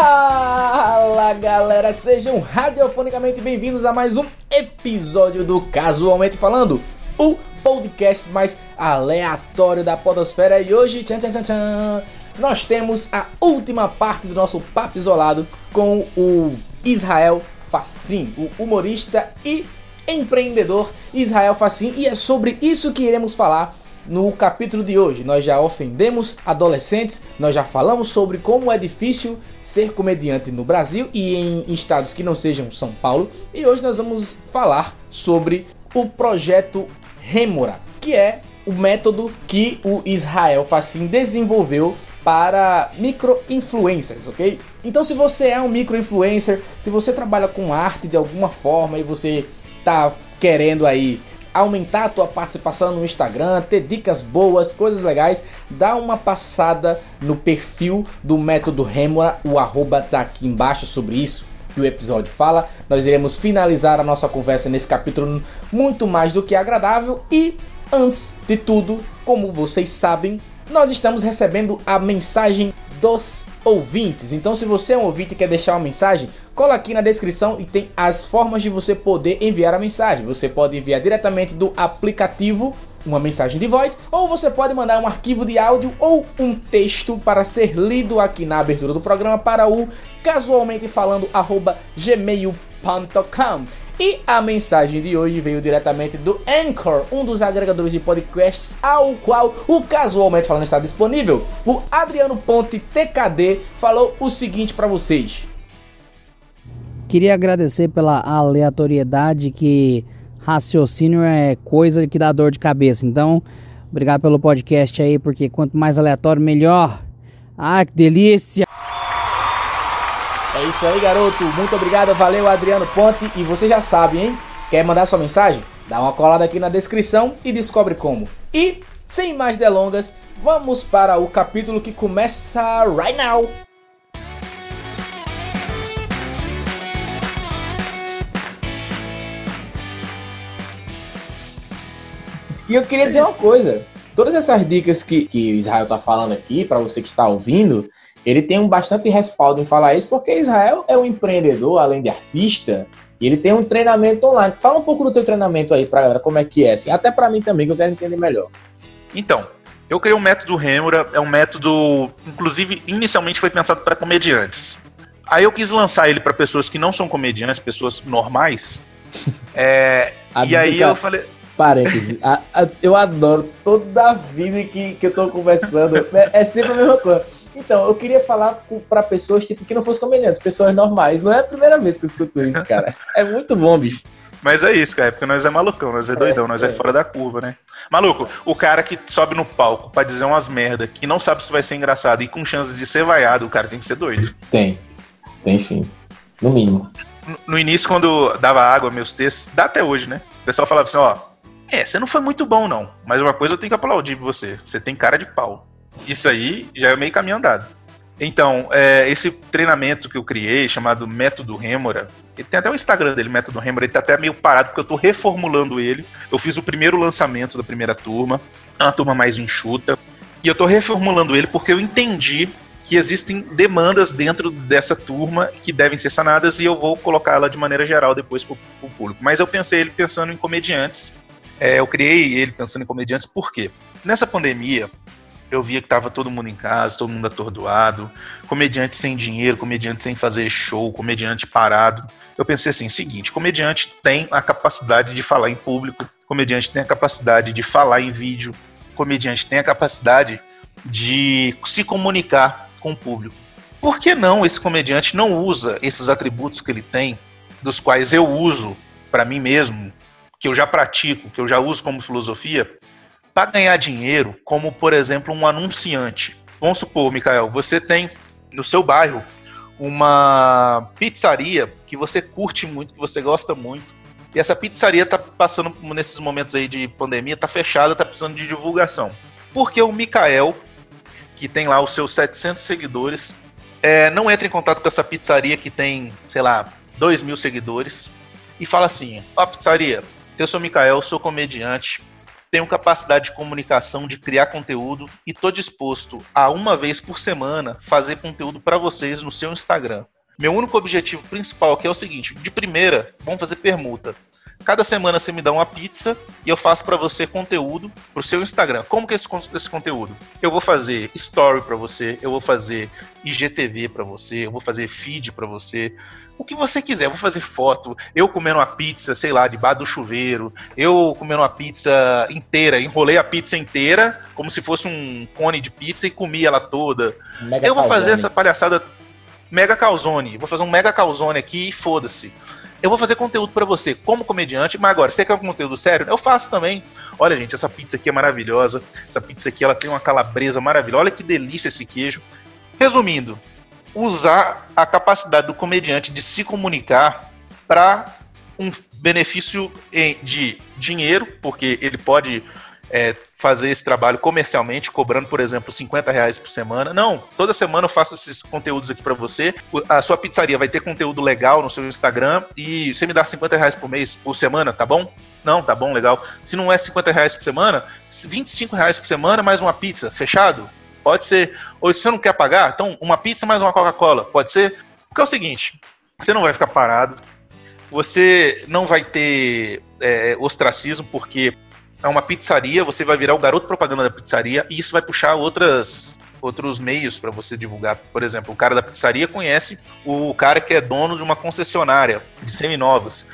Fala galera, sejam radiofonicamente bem-vindos a mais um episódio do Casualmente Falando, o podcast mais aleatório da Podosfera. E hoje, tchan, tchan, tchan, tchan, nós temos a última parte do nosso papo isolado com o Israel Facim, o humorista e empreendedor Israel Facim, e é sobre isso que iremos falar no capítulo de hoje. Nós já ofendemos adolescentes, nós já falamos sobre como é difícil ser comediante no Brasil e em estados que não sejam São Paulo, e hoje nós vamos falar sobre o projeto Remora, que é o método que o Israel Facim desenvolveu para micro-influencers, ok? Então se você é um micro-influencer, se você trabalha com arte de alguma forma e você tá querendo aí aumentar a tua participação no Instagram, ter dicas boas, coisas legais, dá uma passada no perfil do método Remora, o arroba tá aqui embaixo sobre isso que o episódio fala. Nós iremos finalizar a nossa conversa nesse capítulo muito mais do que agradável e antes de tudo, como vocês sabem, nós estamos recebendo a mensagem dos ouvintes. Então, se você é um ouvinte e quer deixar uma mensagem, cola aqui na descrição e tem as formas de você poder enviar a mensagem. Você pode enviar diretamente do aplicativo uma mensagem de voz, ou você pode mandar um arquivo de áudio ou um texto para ser lido aqui na abertura do programa para o casualmente falando gmail.com. E a mensagem de hoje veio diretamente do Anchor, um dos agregadores de podcasts ao qual o Casualmente Falando está disponível. O Adriano Ponte TKD falou o seguinte para vocês. Queria agradecer pela aleatoriedade que raciocínio é coisa que dá dor de cabeça. Então, obrigado pelo podcast aí, porque quanto mais aleatório, melhor. Ah, que delícia! É isso aí, garoto. Muito obrigado, valeu, Adriano Ponte. E você já sabe, hein? Quer mandar sua mensagem? Dá uma colada aqui na descrição e descobre como. E, sem mais delongas, vamos para o capítulo que começa right now. E eu queria dizer uma coisa. Todas essas dicas que, que Israel tá falando aqui, para você que está ouvindo, ele tem um bastante respaldo em falar isso, porque Israel é um empreendedor, além de artista, e ele tem um treinamento online. Fala um pouco do teu treinamento aí pra galera, como é que é, assim, até para mim também, que eu quero entender melhor. Então, eu criei um método Remora, é um método, inclusive, inicialmente foi pensado para comediantes. Aí eu quis lançar ele para pessoas que não são comediantes, pessoas normais. é, e aí eu falei, Parênteses, a, a, eu adoro toda a vida que, que eu tô conversando. É, é, sempre a mesma coisa. Então, eu queria falar para pessoas tipo, que não fossem comediantes, pessoas normais. Não é a primeira vez que eu escuto isso, cara. É muito bom, bicho. Mas é isso, cara, porque nós é malucão, nós é doidão, é, nós é. é. fora da curva, né? Maluco, o cara que sobe no palco para dizer umas merda, que não sabe se vai ser engraçado e com chances de ser vaiado, o cara tem que ser doido. Tem, tem sim, no mínimo. No, no início, quando dava água meus textos, dá até hoje, né? O pessoal falava assim, ó, é, você não foi muito bom, não. Mas uma coisa eu tenho que aplaudir você. Você tem cara de pau. Isso aí já é meio caminho andado. Então, é, esse treinamento que eu criei, chamado Método Rêmora, ele tem até o Instagram dele, Método Rêmora, ele tá até meio parado porque eu tô reformulando ele. Eu fiz o primeiro lançamento da primeira turma, é uma turma mais enxuta, e eu tô reformulando ele porque eu entendi que existem demandas dentro dessa turma que devem ser sanadas e eu vou colocá-la de maneira geral depois pro, pro público. Mas eu pensei ele pensando em comediantes é, eu criei ele pensando em comediantes, por quê? Nessa pandemia, eu via que tava todo mundo em casa, todo mundo atordoado, comediante sem dinheiro, comediante sem fazer show, comediante parado. Eu pensei assim, seguinte, comediante tem a capacidade de falar em público, comediante tem a capacidade de falar em vídeo, comediante tem a capacidade de se comunicar com o público. Por que não esse comediante não usa esses atributos que ele tem, dos quais eu uso para mim mesmo, que eu já pratico, que eu já uso como filosofia, para ganhar dinheiro, como por exemplo um anunciante. Vamos supor, Mikael, você tem no seu bairro uma pizzaria que você curte muito, que você gosta muito, e essa pizzaria está passando nesses momentos aí de pandemia, está fechada, está precisando de divulgação. Porque o Mikael, que tem lá os seus 700 seguidores, é, não entra em contato com essa pizzaria que tem, sei lá, 2 mil seguidores e fala assim: Ó, oh, pizzaria, eu sou Mikael, sou comediante. Tenho capacidade de comunicação, de criar conteúdo e tô disposto a uma vez por semana fazer conteúdo para vocês no seu Instagram. Meu único objetivo principal aqui é o seguinte: de primeira, vamos fazer permuta. Cada semana você me dá uma pizza e eu faço para você conteúdo pro seu Instagram. Como que é esse, esse conteúdo? Eu vou fazer story para você, eu vou fazer IGTV para você, eu vou fazer feed para você, o que você quiser. Eu vou fazer foto, eu comendo uma pizza, sei lá, debaixo do chuveiro, eu comendo uma pizza inteira, enrolei a pizza inteira, como se fosse um cone de pizza e comi ela toda. Mega eu vou calzone. fazer essa palhaçada mega calzone. Vou fazer um mega calzone aqui e foda-se. Eu vou fazer conteúdo para você como comediante, mas agora, você quer um conteúdo sério? Eu faço também. Olha, gente, essa pizza aqui é maravilhosa. Essa pizza aqui, ela tem uma calabresa maravilhosa. Olha que delícia esse queijo. Resumindo, usar a capacidade do comediante de se comunicar para um benefício de dinheiro, porque ele pode é, fazer esse trabalho comercialmente, cobrando, por exemplo, 50 reais por semana. Não, toda semana eu faço esses conteúdos aqui para você. A sua pizzaria vai ter conteúdo legal no seu Instagram e você me dá 50 reais por mês, por semana, tá bom? Não, tá bom, legal. Se não é 50 reais por semana, 25 reais por semana mais uma pizza, fechado? Pode ser. Ou se você não quer pagar, então uma pizza mais uma Coca-Cola, pode ser? Porque é o seguinte, você não vai ficar parado, você não vai ter é, ostracismo, porque é uma pizzaria, você vai virar o garoto propaganda da pizzaria e isso vai puxar outras outros meios para você divulgar. Por exemplo, o cara da pizzaria conhece o cara que é dono de uma concessionária de seminovos.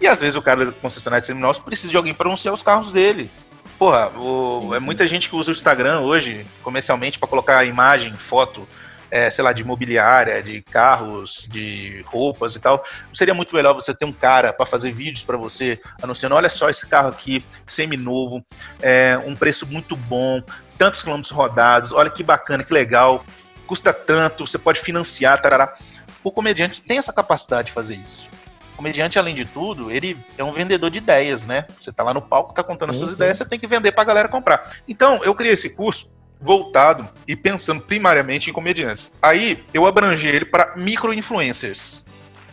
E às vezes o cara da concessionária de seminovos precisa de alguém para anunciar os carros dele. Porra, o, é muita gente que usa o Instagram hoje comercialmente para colocar imagem, foto é, sei lá, de imobiliária, de carros, de roupas e tal, seria muito melhor você ter um cara para fazer vídeos para você anunciando, olha só esse carro aqui, semi-novo, é, um preço muito bom, tantos quilômetros rodados, olha que bacana, que legal, custa tanto, você pode financiar, tarará. O comediante tem essa capacidade de fazer isso. O comediante, além de tudo, ele é um vendedor de ideias, né? Você tá lá no palco, tá contando sim, as suas sim. ideias, você tem que vender pra galera comprar. Então, eu criei esse curso voltado e pensando primariamente em comediantes. Aí eu abrangi ele para micro-influencers.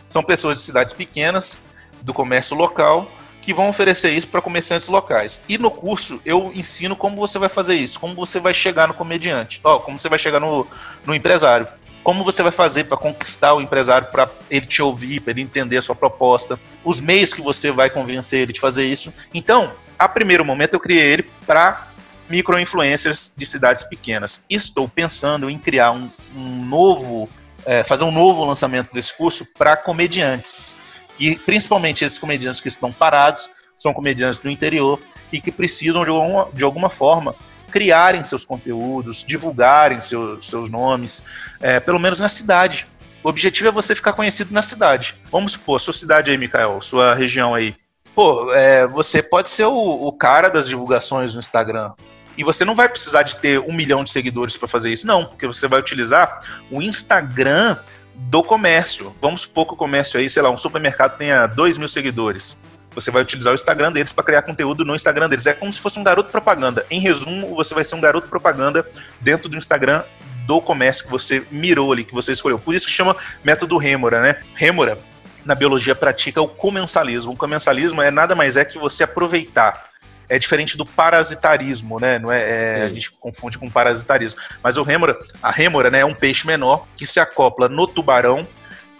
São pessoas de cidades pequenas, do comércio local, que vão oferecer isso para comerciantes locais. E no curso eu ensino como você vai fazer isso, como você vai chegar no comediante, ó, como você vai chegar no, no empresário. Como você vai fazer para conquistar o empresário, para ele te ouvir, para ele entender a sua proposta, os meios que você vai convencer ele de fazer isso. Então, a primeiro momento eu criei ele para micro-influencers de cidades pequenas. Estou pensando em criar um, um novo, é, fazer um novo lançamento desse curso para comediantes, que principalmente esses comediantes que estão parados são comediantes do interior e que precisam de alguma, de alguma forma criarem seus conteúdos, divulgarem seus, seus nomes, é, pelo menos na cidade. O objetivo é você ficar conhecido na cidade. Vamos supor, sua cidade aí, Mikael, sua região aí. Pô, é, você pode ser o, o cara das divulgações no Instagram. E você não vai precisar de ter um milhão de seguidores para fazer isso, não, porque você vai utilizar o Instagram do comércio. Vamos supor que o comércio aí, sei lá, um supermercado tenha 2 mil seguidores. Você vai utilizar o Instagram deles para criar conteúdo no Instagram deles. É como se fosse um garoto propaganda. Em resumo, você vai ser um garoto propaganda dentro do Instagram do comércio que você mirou ali, que você escolheu. Por isso que chama método Rêmora, né? Rêmora, na biologia, pratica o comensalismo. O comensalismo é nada mais é que você aproveitar é diferente do parasitarismo, né? Não é, é a gente confunde com parasitarismo. Mas o rêmora, a rêmora, né, é um peixe menor que se acopla no tubarão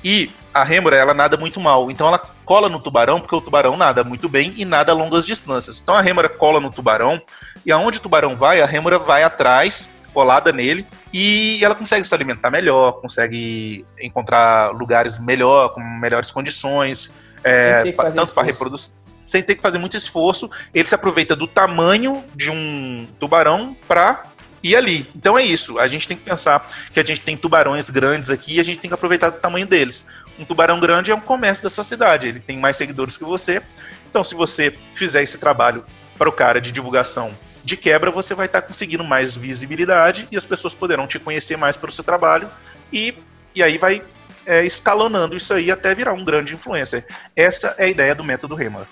e a rêmora ela nada muito mal. Então ela cola no tubarão porque o tubarão nada muito bem e nada a longas distâncias. Então a rêmora cola no tubarão e aonde o tubarão vai, a rêmora vai atrás colada nele e ela consegue se alimentar melhor, consegue encontrar lugares melhor, com melhores condições, é, tanto para reprodução sem ter que fazer muito esforço. Ele se aproveita do tamanho de um tubarão para ir ali. Então é isso. A gente tem que pensar que a gente tem tubarões grandes aqui e a gente tem que aproveitar do tamanho deles. Um tubarão grande é um comércio da sua cidade, ele tem mais seguidores que você. Então, se você fizer esse trabalho para o cara de divulgação de quebra, você vai estar tá conseguindo mais visibilidade e as pessoas poderão te conhecer mais pelo seu trabalho e, e aí vai é, escalonando isso aí até virar um grande influencer. Essa é a ideia do método Rema.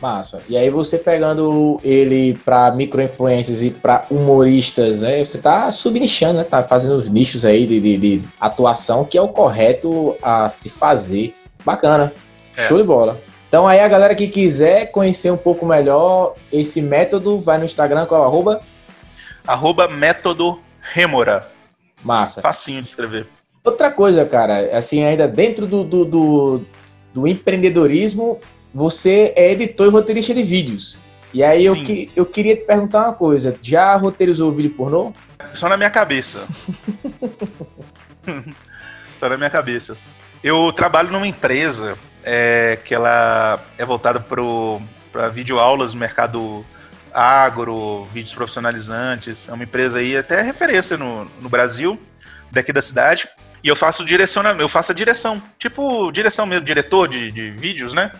Massa. E aí você pegando ele para micro-influencers e para humoristas, né? Você tá subnichando, né? Tá fazendo os nichos aí de, de, de atuação que é o correto a se fazer. Bacana. É. Show de bola. Então aí a galera que quiser conhecer um pouco melhor esse método, vai no Instagram qual é o arroba? Arroba método Remora. Massa. Facinho de escrever. Outra coisa, cara, assim, ainda dentro do, do, do, do empreendedorismo, você é editor e roteirista de vídeos. E aí eu, que, eu queria te perguntar uma coisa. Já roteirizou o vídeo pornô? Só na minha cabeça. Só na minha cabeça. Eu trabalho numa empresa é, que ela é voltada para videoaulas no mercado agro, vídeos profissionalizantes. É uma empresa aí até referência no, no Brasil, daqui da cidade. E eu faço direcionamento, eu faço a direção, tipo direção mesmo, diretor de, de vídeos, né?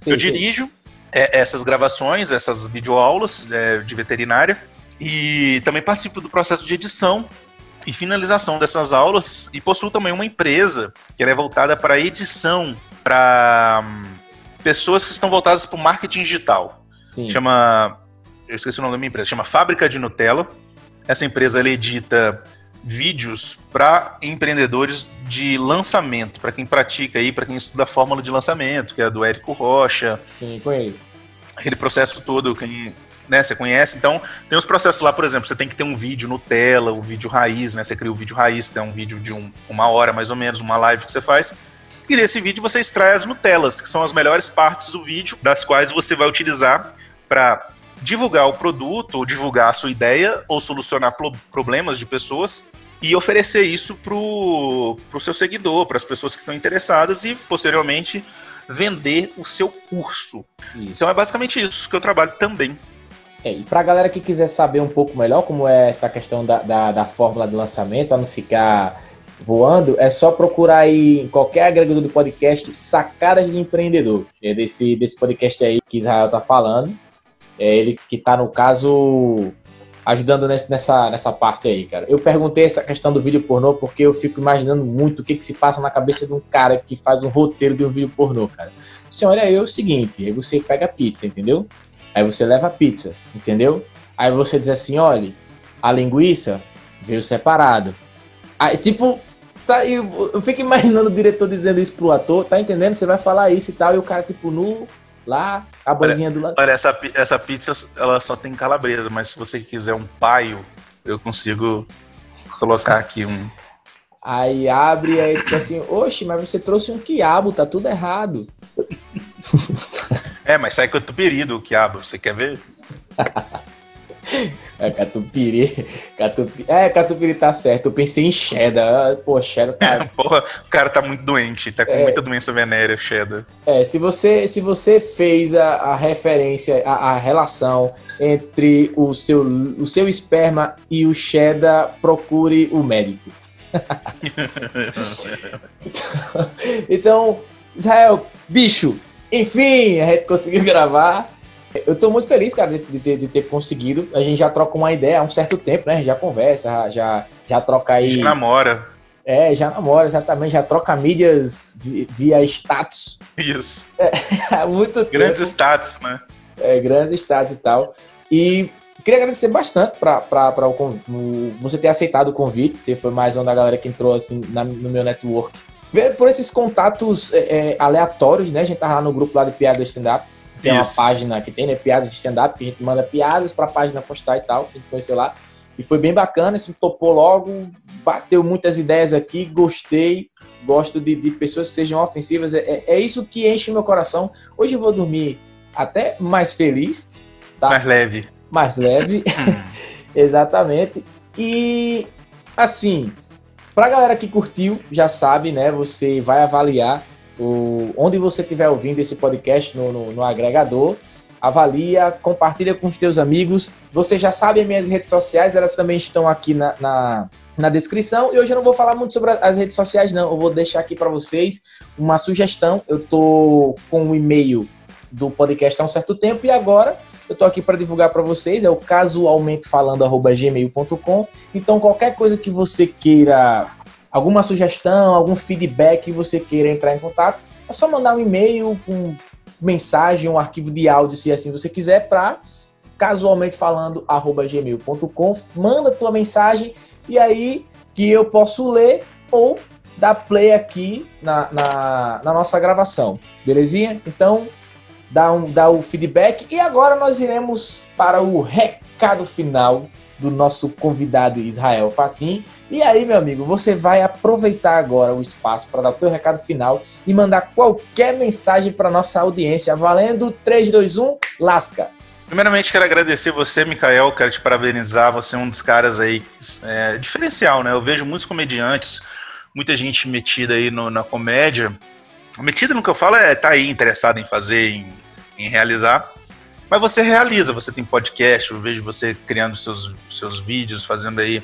Sim, eu dirijo é, essas gravações, essas videoaulas é, de veterinária e também participo do processo de edição e finalização dessas aulas e possuo também uma empresa que é voltada para edição para hum, pessoas que estão voltadas para o marketing digital. Sim. Chama, eu esqueci o nome da minha empresa, chama Fábrica de Nutella. Essa empresa ela edita vídeos para empreendedores de lançamento, para quem pratica aí, para quem estuda a fórmula de lançamento, que é a do Érico Rocha. Sim, conheço. Aquele processo todo, quem né, você conhece. Então, tem os processos lá, por exemplo, você tem que ter um vídeo no tela, o vídeo raiz, né? Você cria o vídeo raiz, tem um vídeo de um, uma hora mais ou menos, uma live que você faz. E desse vídeo você extrai as Nutelas, que são as melhores partes do vídeo, das quais você vai utilizar para divulgar o produto, ou divulgar a sua ideia, ou solucionar problemas de pessoas e oferecer isso pro, pro seu seguidor, para as pessoas que estão interessadas e posteriormente vender o seu curso. Isso. Então é basicamente isso que eu trabalho também. É, e para a galera que quiser saber um pouco melhor como é essa questão da, da, da fórmula de lançamento, para não ficar voando, é só procurar aí em qualquer agregador do podcast Sacadas de Empreendedor. É desse, desse podcast aí que Israel tá falando. É ele que tá, no caso, ajudando nessa, nessa parte aí, cara. Eu perguntei essa questão do vídeo pornô porque eu fico imaginando muito o que, que se passa na cabeça de um cara que faz um roteiro de um vídeo pornô, cara. Assim, olha aí é o seguinte, aí você pega a pizza, entendeu? Aí você leva a pizza, entendeu? Aí você diz assim, olha, a linguiça veio separado. Aí, tipo, tá, eu, eu fico imaginando o diretor dizendo isso pro ator, tá entendendo? Você vai falar isso e tal, e o cara, tipo, nu, lá, a banzinha do lado. Olha, essa, essa pizza, ela só tem calabresa, mas se você quiser um paio, eu consigo colocar aqui um... Aí abre e aí tipo assim, oxe, mas você trouxe um quiabo, tá tudo errado. É, mas sai catupiry do quiabo, você quer ver? É, catupiry. É, catupiry tá certo. Eu pensei em cheddar. Pô, cheddar tá. Porra, o cara tá muito doente, tá com é, muita doença venérea, cheddar. É, se você, se você fez a, a referência, a, a, relação entre o seu, o seu esperma e o cheddar, procure o médico. então, então, Israel, bicho, enfim, a gente conseguiu gravar. Eu tô muito feliz, cara, de, de, de, ter conseguido. A gente já troca uma ideia há um certo tempo, né? Já conversa, já, já troca aí. Já namora. É, já namora, exatamente. Já troca mídias via status. Isso. É, muito tempo. Grandes status, né? É, grandes status e tal. E queria agradecer bastante para o, você ter aceitado o convite. Você foi mais uma da galera que entrou assim na, no meu network por esses contatos é, é, aleatórios, né? A gente tava lá no grupo lá de piadas stand-up. Tem uma página que tem, né? Piadas de stand-up, que a gente manda piadas pra página postar e tal. A gente conheceu lá. E foi bem bacana, isso topou logo, bateu muitas ideias aqui, gostei. Gosto de, de pessoas que sejam ofensivas. É, é, é isso que enche meu coração. Hoje eu vou dormir até mais feliz. Tá? Mais leve. Mais leve. Exatamente. E assim, Pra galera que curtiu, já sabe, né? Você vai avaliar o, onde você estiver ouvindo esse podcast no, no, no, agregador. Avalia, compartilha com os teus amigos. Você já sabe as minhas redes sociais, elas também estão aqui na, na, na descrição. E hoje eu não vou falar muito sobre as redes sociais, não. Eu vou deixar aqui para vocês uma sugestão. Eu tô com o um e-mail do podcast há um certo tempo e agora eu tô aqui para divulgar para vocês, é o casualmentefalando@gmail.com. Então qualquer coisa que você queira, alguma sugestão, algum feedback que você queira entrar em contato, é só mandar um e-mail com mensagem, um arquivo de áudio, se assim você quiser, para casualmentefalando@gmail.com. Manda tua mensagem e aí que eu posso ler ou dar play aqui na, na, na nossa gravação, belezinha? Então dar, um, dar o feedback. E agora nós iremos para o recado final do nosso convidado Israel Facim. E aí, meu amigo, você vai aproveitar agora o espaço para dar o seu recado final e mandar qualquer mensagem para nossa audiência, valendo 3, 2, 1, lasca! Primeiramente, quero agradecer você, Mikael, quero te parabenizar, você é um dos caras aí é, diferencial, né? Eu vejo muitos comediantes, muita gente metida aí no, na comédia. Metida no que eu falo é tá aí interessado em fazer, em, em realizar. Mas você realiza, você tem podcast, eu vejo você criando seus, seus vídeos, fazendo aí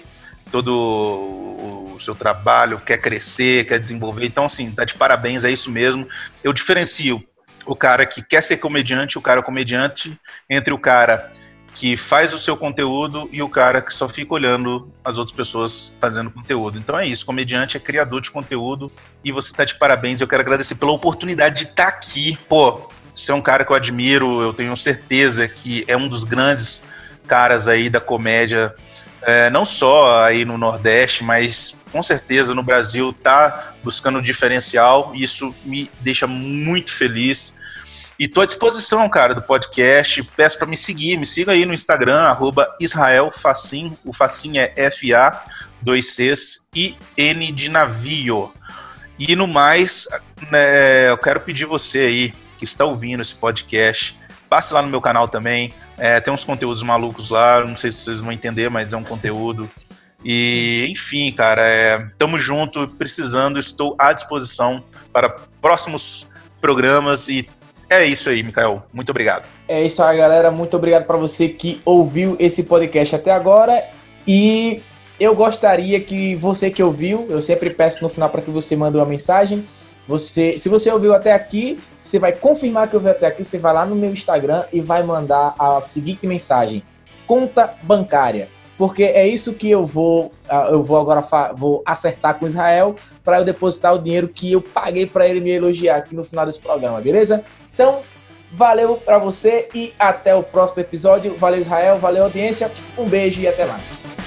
todo o, seu trabalho, quer crescer, quer desenvolver. Então, assim, tá de parabéns, é isso mesmo. Eu diferencio o cara que quer ser comediante, o cara comediante, entre o cara que faz o seu conteúdo e o cara que só fica olhando as outras pessoas fazendo conteúdo. Então é isso, comediante é criador de conteúdo e você tá de parabéns. Eu quero agradecer pela oportunidade de estar tá aqui. Pô, você é um cara que eu admiro, eu tenho certeza que é um dos grandes caras aí da comédia, é, não só aí no Nordeste, mas com certeza no Brasil tá buscando diferencial. E isso me deixa muito feliz. E tô à disposição, cara, do podcast. Peço para me seguir. Me siga aí no Instagram, arroba Israel. O Facim é F-A, dois Cs e N de navio. E no mais, né, eu quero pedir você aí, que está ouvindo esse podcast, passe lá no meu canal também. É, tem uns conteúdos malucos lá, não sei se vocês vão entender, mas é um conteúdo. E, enfim, cara, é, tamo junto, precisando, estou à disposição para próximos programas e é isso aí, Mikael. Muito obrigado. É isso aí, galera. Muito obrigado para você que ouviu esse podcast até agora. E eu gostaria que você que ouviu, eu sempre peço no final para que você mande uma mensagem você, se você ouviu até aqui, você vai confirmar que ouviu até aqui, você vai lá no meu Instagram e vai mandar a seguinte mensagem: conta bancária. Porque é isso que eu vou, ah, eu vou agora vou acertar com Israel para eu depositar o dinheiro que eu paguei para ele me elogiar aqui no final desse programa, beleza? Então, valeu para você e até o próximo episódio. Valeu Israel, valeu audiência. Um beijo e até mais.